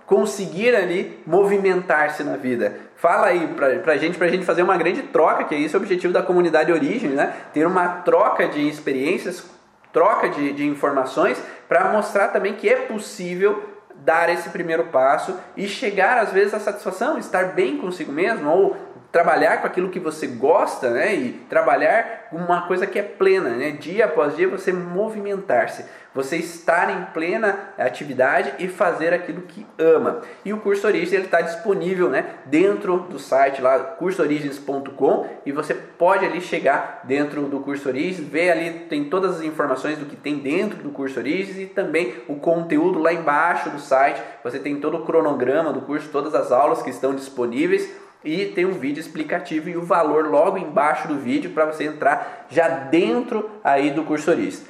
Speaker 1: conseguir ali movimentar-se na vida? Fala aí para a gente, para a gente fazer uma grande troca, que é esse o objetivo da comunidade Origem, né? Ter uma troca de experiências troca de, de informações para mostrar também que é possível dar esse primeiro passo e chegar às vezes à satisfação, estar bem consigo mesmo ou trabalhar com aquilo que você gosta, né? E trabalhar uma coisa que é plena, né? Dia após dia você movimentar-se, você estar em plena atividade e fazer aquilo que ama. E o curso Origens ele está disponível, né? Dentro do site lá cursoorigens.com e você pode ali chegar dentro do curso Origens, ver ali tem todas as informações do que tem dentro do curso Origens e também o conteúdo lá embaixo do site. Você tem todo o cronograma do curso, todas as aulas que estão disponíveis e tem um vídeo explicativo e o valor logo embaixo do vídeo para você entrar já dentro aí do cursorista.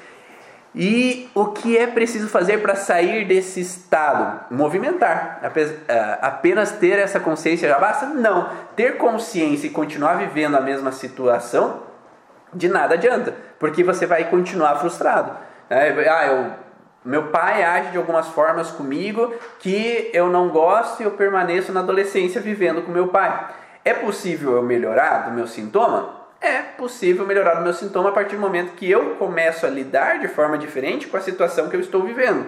Speaker 1: E o que é preciso fazer para sair desse estado? Movimentar. É, apenas ter essa consciência já basta? Não. Ter consciência e continuar vivendo a mesma situação, de nada adianta, porque você vai continuar frustrado. É, ah, eu meu pai age de algumas formas comigo que eu não gosto e eu permaneço na adolescência vivendo com meu pai. É possível eu melhorar do meu sintoma? É possível melhorar do meu sintoma a partir do momento que eu começo a lidar de forma diferente com a situação que eu estou vivendo.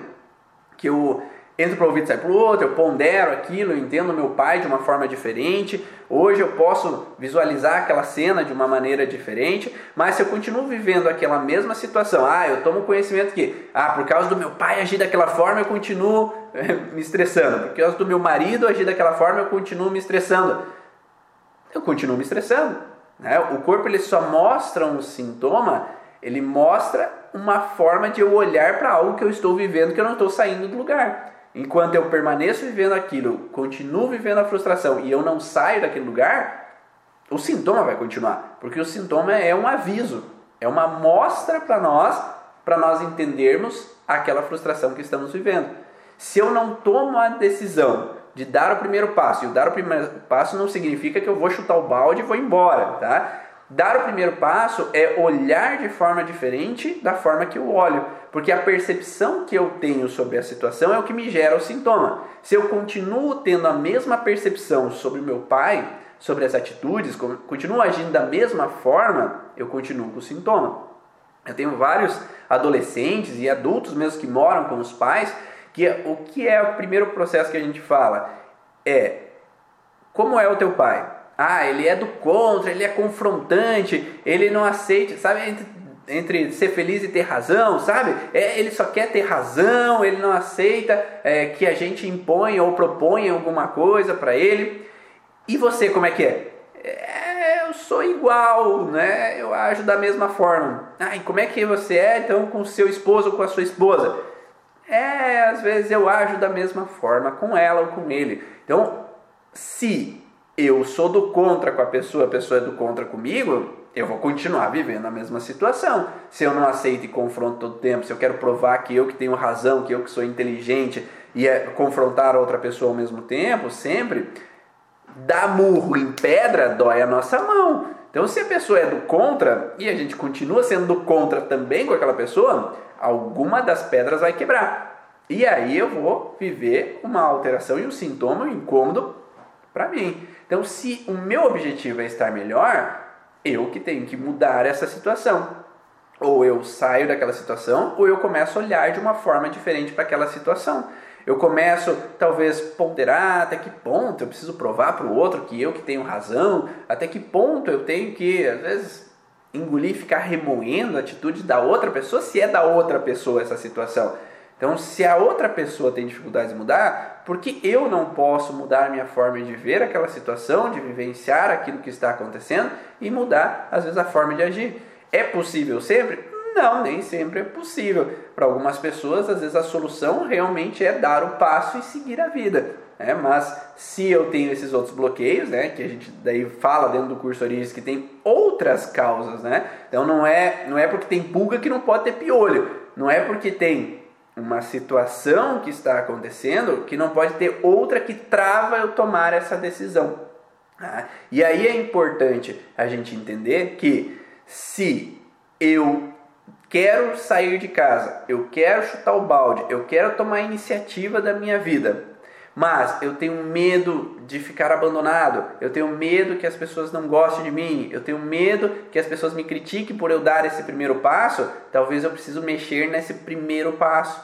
Speaker 1: Que eu entro para ouvido e sai para o outro, eu pondero aquilo, eu entendo meu pai de uma forma diferente. Hoje eu posso visualizar aquela cena de uma maneira diferente, mas se eu continuo vivendo aquela mesma situação, ah, eu tomo conhecimento que, ah, por causa do meu pai agir daquela forma, eu continuo me estressando. Por causa do meu marido agir daquela forma, eu continuo me estressando. Eu continuo me estressando. Né? O corpo ele só mostra um sintoma, ele mostra uma forma de eu olhar para algo que eu estou vivendo que eu não estou saindo do lugar. Enquanto eu permaneço vivendo aquilo, continuo vivendo a frustração e eu não saio daquele lugar, o sintoma vai continuar, porque o sintoma é um aviso, é uma mostra para nós, para nós entendermos aquela frustração que estamos vivendo. Se eu não tomo a decisão de dar o primeiro passo, e o dar o primeiro passo não significa que eu vou chutar o balde e vou embora, tá? Dar o primeiro passo é olhar de forma diferente da forma que eu olho, porque a percepção que eu tenho sobre a situação é o que me gera o sintoma. Se eu continuo tendo a mesma percepção sobre o meu pai, sobre as atitudes, continuo agindo da mesma forma, eu continuo com o sintoma. Eu tenho vários adolescentes e adultos mesmo que moram com os pais, que é, o que é o primeiro processo que a gente fala é como é o teu pai? Ah, ele é do contra, ele é confrontante, ele não aceita, sabe? Entre, ser feliz e ter razão, sabe? É, ele só quer ter razão, ele não aceita é, que a gente imponha ou proponha alguma coisa para ele. E você, como é que é? é? Eu sou igual, né? Eu ajo da mesma forma. Ah, e como é que você é então com seu esposo ou com a sua esposa? É, às vezes eu ajo da mesma forma com ela ou com ele. Então, se eu sou do contra com a pessoa, a pessoa é do contra comigo, eu vou continuar vivendo a mesma situação. Se eu não aceito e confronto todo tempo, se eu quero provar que eu que tenho razão, que eu que sou inteligente e é confrontar outra pessoa ao mesmo tempo, sempre, dar murro em pedra dói a nossa mão. Então, se a pessoa é do contra e a gente continua sendo do contra também com aquela pessoa, alguma das pedras vai quebrar. E aí eu vou viver uma alteração e um sintoma, um incômodo para mim. Então, se o meu objetivo é estar melhor, eu que tenho que mudar essa situação. Ou eu saio daquela situação, ou eu começo a olhar de uma forma diferente para aquela situação. Eu começo, talvez, ponderar até que ponto eu preciso provar para o outro que eu que tenho razão, até que ponto eu tenho que, às vezes, engolir, ficar remoendo a atitude da outra pessoa, se é da outra pessoa essa situação. Então, se a outra pessoa tem dificuldade de mudar, por que eu não posso mudar minha forma de ver aquela situação, de vivenciar aquilo que está acontecendo e mudar, às vezes, a forma de agir? É possível sempre? Não, nem sempre é possível. Para algumas pessoas, às vezes, a solução realmente é dar o passo e seguir a vida. Né? Mas se eu tenho esses outros bloqueios, né, que a gente daí fala dentro do curso Origens que tem outras causas, né? Então não é, não é porque tem pulga que não pode ter piolho. Não é porque tem uma situação que está acontecendo que não pode ter outra que trava eu tomar essa decisão. Tá? E aí é importante a gente entender que se eu quero sair de casa, eu quero chutar o balde, eu quero tomar a iniciativa da minha vida, Mas eu tenho medo de ficar abandonado, eu tenho medo que as pessoas não gostem de mim, eu tenho medo que as pessoas me critiquem por eu dar esse primeiro passo. Talvez eu preciso mexer nesse primeiro passo,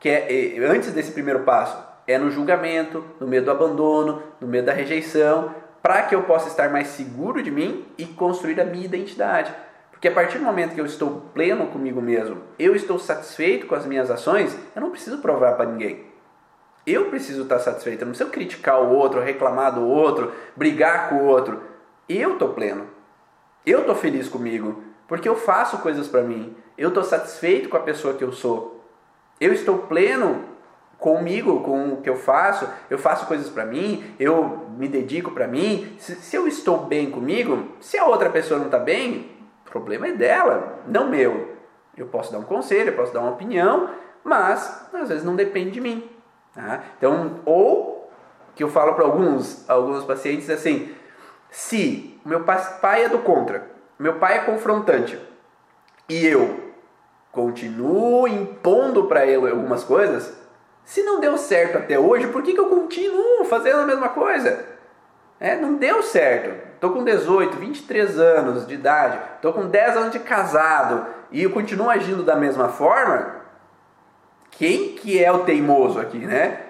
Speaker 1: que é antes desse primeiro passo, é no julgamento, no medo do abandono, no medo da rejeição, para que eu possa estar mais seguro de mim e construir a minha identidade. Porque a partir do momento que eu estou pleno comigo mesmo, eu estou satisfeito com as minhas ações, eu não preciso provar para ninguém. Eu preciso estar satisfeito, eu não preciso criticar o outro, reclamar do outro, brigar com o outro. Eu estou pleno. Eu estou feliz comigo, porque eu faço coisas para mim. Eu estou satisfeito com a pessoa que eu sou. Eu estou pleno comigo, com o que eu faço. Eu faço coisas para mim, eu me dedico para mim. Se, se, eu estou bem comigo, se a outra pessoa não está bem, o problema é dela, não meu. Eu posso dar um conselho, eu posso dar uma opinião, mas às vezes não depende de mim. Tá? Então, ou que eu falo para alguns, alguns pacientes assim, se meu pai é do contra, meu pai é confrontante e eu continuo impondo para ele algumas coisas, se não deu certo até hoje, por que, que eu continuo fazendo a mesma coisa? É, não deu certo. Estou com 18, 23 anos de idade, estou com 10 anos de casado e eu continuo agindo da mesma forma, quem que é o teimoso aqui, né?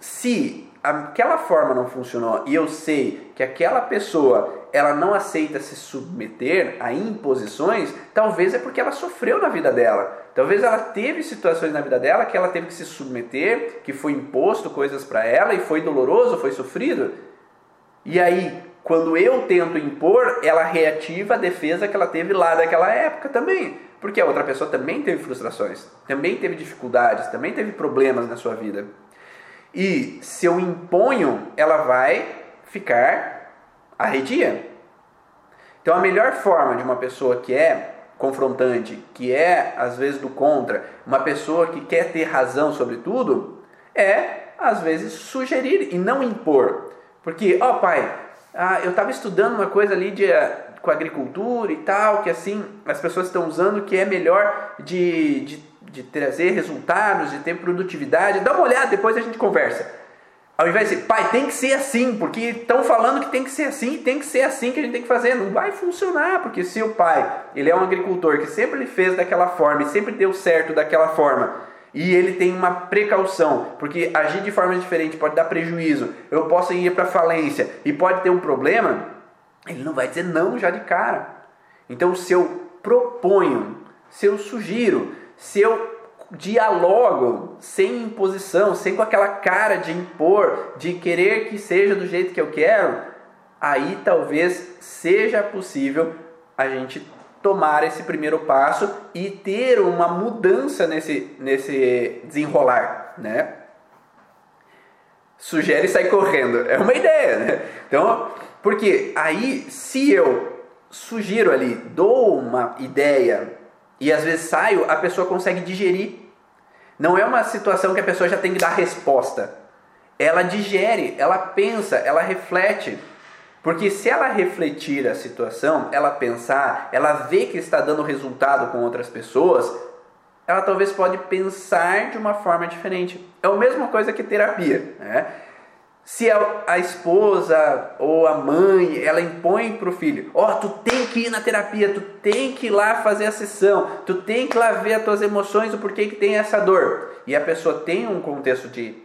Speaker 1: Se aquela forma não funcionou e eu sei que aquela pessoa ela não aceita se submeter a imposições, talvez é porque ela sofreu na vida dela. Talvez ela teve situações na vida dela que ela teve que se submeter, que foi imposto coisas para ela e foi doloroso, foi sofrido. E aí, quando eu tento impor, ela reativa a defesa que ela teve lá daquela época também. Porque a outra pessoa também teve frustrações, também teve dificuldades, também teve problemas na sua vida. E se eu imponho, ela vai ficar arredia. Então a melhor forma de uma pessoa que é confrontante, que é às vezes do contra, uma pessoa que quer ter razão sobre tudo, é às vezes sugerir e não impor. Porque, ó oh, pai, ah, eu estava estudando uma coisa ali de com agricultura e tal, que assim as pessoas estão usando que é melhor de, de, de trazer resultados, de ter produtividade. Dá uma olhada, depois a gente conversa. Ao invés de pai, tem que ser assim, porque estão falando que tem que ser assim, tem que ser assim que a gente tem que fazer. Não vai funcionar, porque se o pai, ele é um agricultor que sempre ele fez daquela forma e sempre deu certo daquela forma, e ele tem uma precaução, porque agir de forma diferente pode dar prejuízo, eu posso ir para falência e pode ter um problema, ele não vai dizer não já de cara. Então, se eu proponho, se eu sugiro, se eu dialogo sem imposição, sem com aquela cara de impor, de querer que seja do jeito que eu quero, aí talvez seja possível a gente tomar esse primeiro passo e ter uma mudança nesse, nesse desenrolar, né? Sugere sair correndo, é uma ideia, né? Então, porque aí, se eu sugiro ali, dou uma ideia e às vezes saio, a pessoa consegue digerir. Não é uma situação que a pessoa já tem que dar resposta. Ela digere, ela pensa, ela reflete. Porque se ela refletir a situação, ela pensar, ela vê que está dando resultado com outras pessoas, ela talvez pode pensar de uma forma diferente. É a mesma coisa que terapia. Né? Se a, a, esposa ou a mãe, ela impõe para o filho, ó, oh, tu tem que ir na terapia, tu tem que ir lá fazer a sessão, tu tem que ir lá ver as tuas emoções, o porquê que tem essa dor. E a pessoa tem um contexto de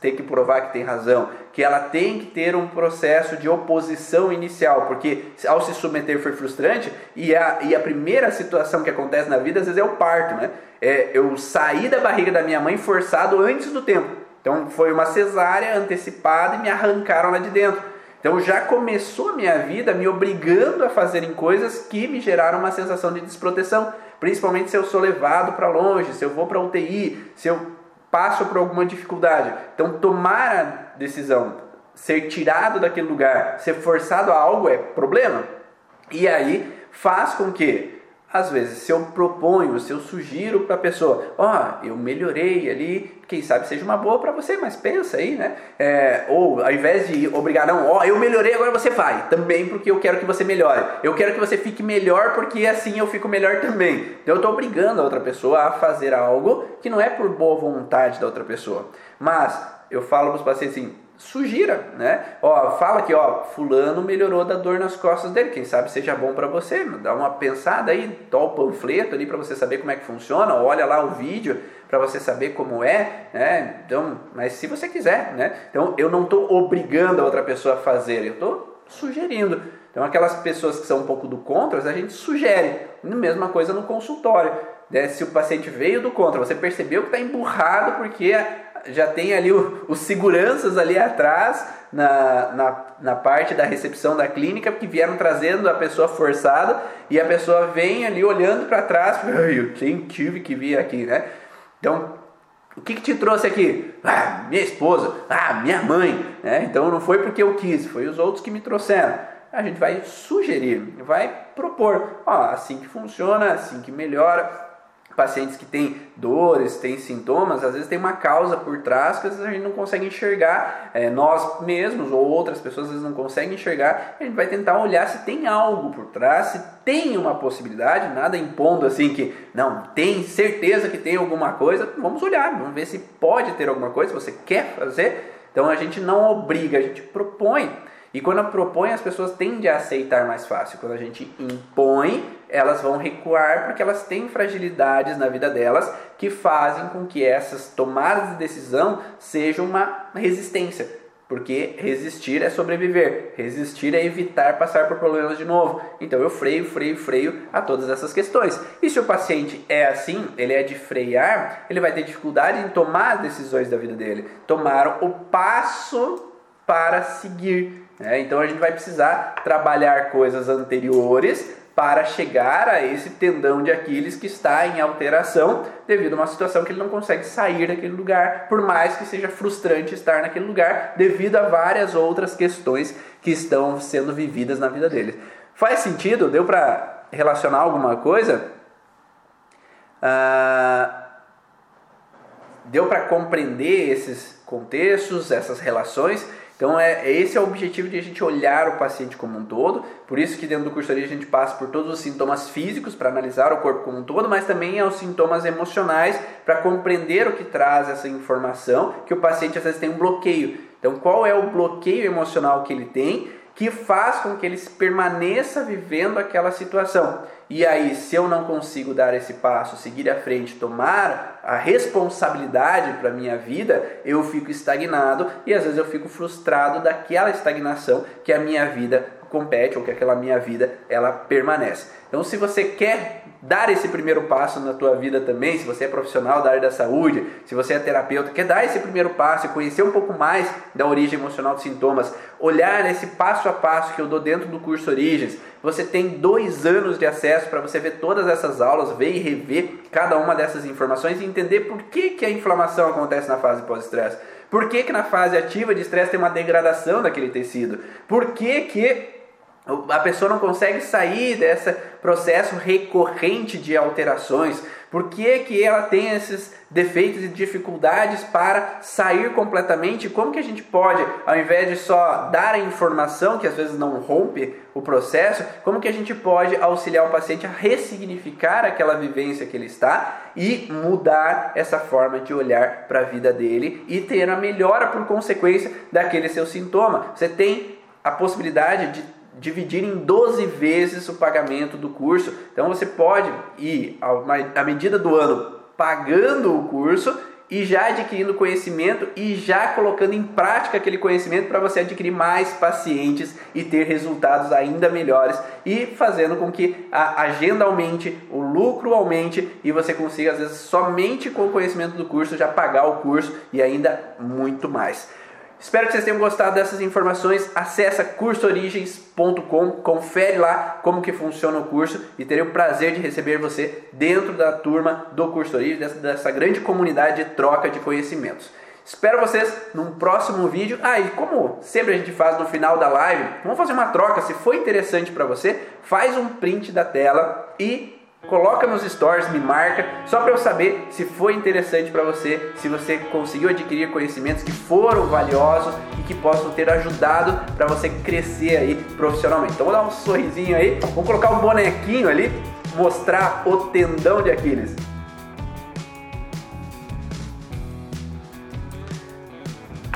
Speaker 1: ter que provar que tem razão, que ela tem que ter um processo de oposição inicial, porque ao se submeter foi frustrante, e a, e a primeira situação que acontece na vida às vezes é o parto, né? É eu sair da barriga da minha mãe forçado antes do tempo. Então foi uma cesárea antecipada e me arrancaram lá de dentro. Então já começou a minha vida me obrigando a fazerem coisas que me geraram uma sensação de desproteção, principalmente se eu sou levado para longe, se eu vou para UTI, se eu passo por alguma dificuldade. Então tomar a decisão, ser tirado daquele lugar, ser forçado a algo é problema. E aí faz com que às vezes, se eu proponho, se eu sugiro para a pessoa, ó, oh, eu melhorei ali, quem sabe seja uma boa para você, mas pensa aí, né? É, ou ao invés de obrigar, não, ó, oh, eu melhorei, agora você vai, também porque eu quero que você melhore. Eu quero que você fique melhor porque assim eu fico melhor também. Então eu estou obrigando a outra pessoa a fazer algo que não é por boa vontade da outra pessoa, mas eu falo para os pacientes assim, sugira, né? Ó, fala que ó, fulano melhorou da dor nas costas dele, quem sabe seja bom para você, dá uma pensada aí, dá o panfleto ali para você saber como é que funciona, olha lá o vídeo para você saber como é, né? Então, mas se você quiser, né? Então, eu não estou obrigando a outra pessoa a fazer, eu estou sugerindo. Então, aquelas pessoas que são um pouco do contra, a gente sugere. Mesma coisa no consultório. Né? Se o paciente veio do contra, você percebeu que está emburrado porque já tem ali os seguranças ali atrás na, na, na, parte da recepção da clínica que vieram trazendo a pessoa forçada e a pessoa vem ali olhando para trás, eu tive que vir aqui, né? Então, o que, que te trouxe aqui? Ah, minha esposa, ah, minha mãe, né? Então não foi porque eu quis, foi os outros que me trouxeram. A gente vai sugerir, vai propor, ó, assim que funciona, assim que melhora, pacientes que têm dores, têm sintomas, às vezes tem uma causa por trás que às vezes a gente não consegue enxergar, é, nós mesmos ou outras pessoas às vezes não conseguem enxergar, a gente vai tentar olhar se tem algo por trás, se tem uma possibilidade, nada impondo assim que não, tem certeza que tem alguma coisa, vamos olhar, vamos ver se pode ter alguma coisa, se você quer fazer, então a gente não obriga, a gente propõe. E quando propõe, as pessoas tendem a aceitar mais fácil. Quando a gente impõe, elas vão recuar porque elas têm fragilidades na vida delas que fazem com que essas tomadas de decisão sejam uma resistência. Porque resistir é sobreviver, resistir é evitar passar por problemas de novo. Então eu freio, freio, freio a todas essas questões. E se o paciente é assim, ele é de frear, ele vai ter dificuldade em tomar as decisões da vida dele, tomar o passo para seguir. Né? Então a gente vai precisar trabalhar coisas anteriores para chegar a esse tendão de Aquiles que está em alteração devido a uma situação que ele não consegue sair daquele lugar, por mais que seja frustrante estar naquele lugar, devido a várias outras questões que estão sendo vividas na vida dele. Faz sentido? Deu para relacionar alguma coisa? Ah, deu para compreender esses contextos, essas relações? Então é, esse é o objetivo de a gente olhar o paciente como um todo. Por isso que dentro do curso a gente passa por todos os sintomas físicos para analisar o corpo como um todo, mas também aos sintomas emocionais para compreender o que traz essa informação, que o paciente às vezes tem um bloqueio. Então qual é o bloqueio emocional que ele tem que faz com que ele permaneça vivendo aquela situação. E aí, se eu não consigo dar esse passo, seguir à frente, tomar a responsabilidade para minha vida, eu fico estagnado e às vezes eu fico frustrado daquela estagnação que a minha vida compete ou que aquela minha vida ela permanece. Então, se você quer dar esse primeiro passo na tua vida também, se você é profissional da área da saúde, se você é terapeuta, quer dar esse primeiro passo e conhecer um pouco mais da origem emocional dos sintomas, olhar esse passo a passo que eu dou dentro do curso Origens, você tem dois anos de acesso para você ver todas essas aulas, ver e rever cada uma dessas informações e entender por que, que a inflamação acontece na fase pós-estresse. Por que, que na fase ativa de estresse tem uma degradação daquele tecido? Por que, que a pessoa não consegue sair desse processo recorrente de alterações. Por que, que ela tem esses defeitos e dificuldades para sair completamente? Como que a gente pode, ao invés de só dar a informação, que às vezes não rompe o processo, como que a gente pode auxiliar o paciente a ressignificar aquela vivência que ele está e mudar essa forma de olhar para a vida dele e ter a melhora por consequência daquele seu sintoma? Você tem a possibilidade dividir em 12 vezes o pagamento do curso. Então você pode ir à medida do ano pagando o curso e já adquirindo conhecimento e já colocando em prática aquele conhecimento para você adquirir mais pacientes e ter resultados ainda melhores e fazendo com que a agenda aumente, o lucro aumente e você consiga às vezes somente com o conhecimento do curso já pagar o curso e ainda muito mais. Espero que vocês tenham gostado dessas informações. Acesse cursoorigens.com, confere lá como que funciona o curso e terei o prazer de receber você dentro da turma do Curso Origens, dessa, dessa grande comunidade de troca de conhecimentos. Espero vocês num próximo vídeo. Ah, e como sempre a gente faz no final da live, vamos fazer uma troca. Se foi interessante para você, faz um print da tela e Coloca nos stories, me marca, só para eu saber se foi interessante para você, se você conseguiu adquirir conhecimentos que foram valiosos e que possam ter ajudado para você crescer aí profissionalmente. Então vou dar um sorrisinho aí, vamos colocar um bonequinho ali, mostrar o tendão de Aquiles.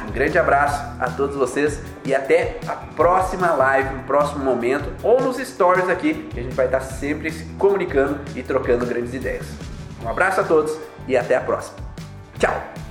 Speaker 1: Um grande abraço a todos vocês e até a próxima live, no próximo momento ou nos stories aqui, que a gente vai estar sempre se comunicando e trocando grandes ideias. Um abraço a todos e até a próxima. Tchau!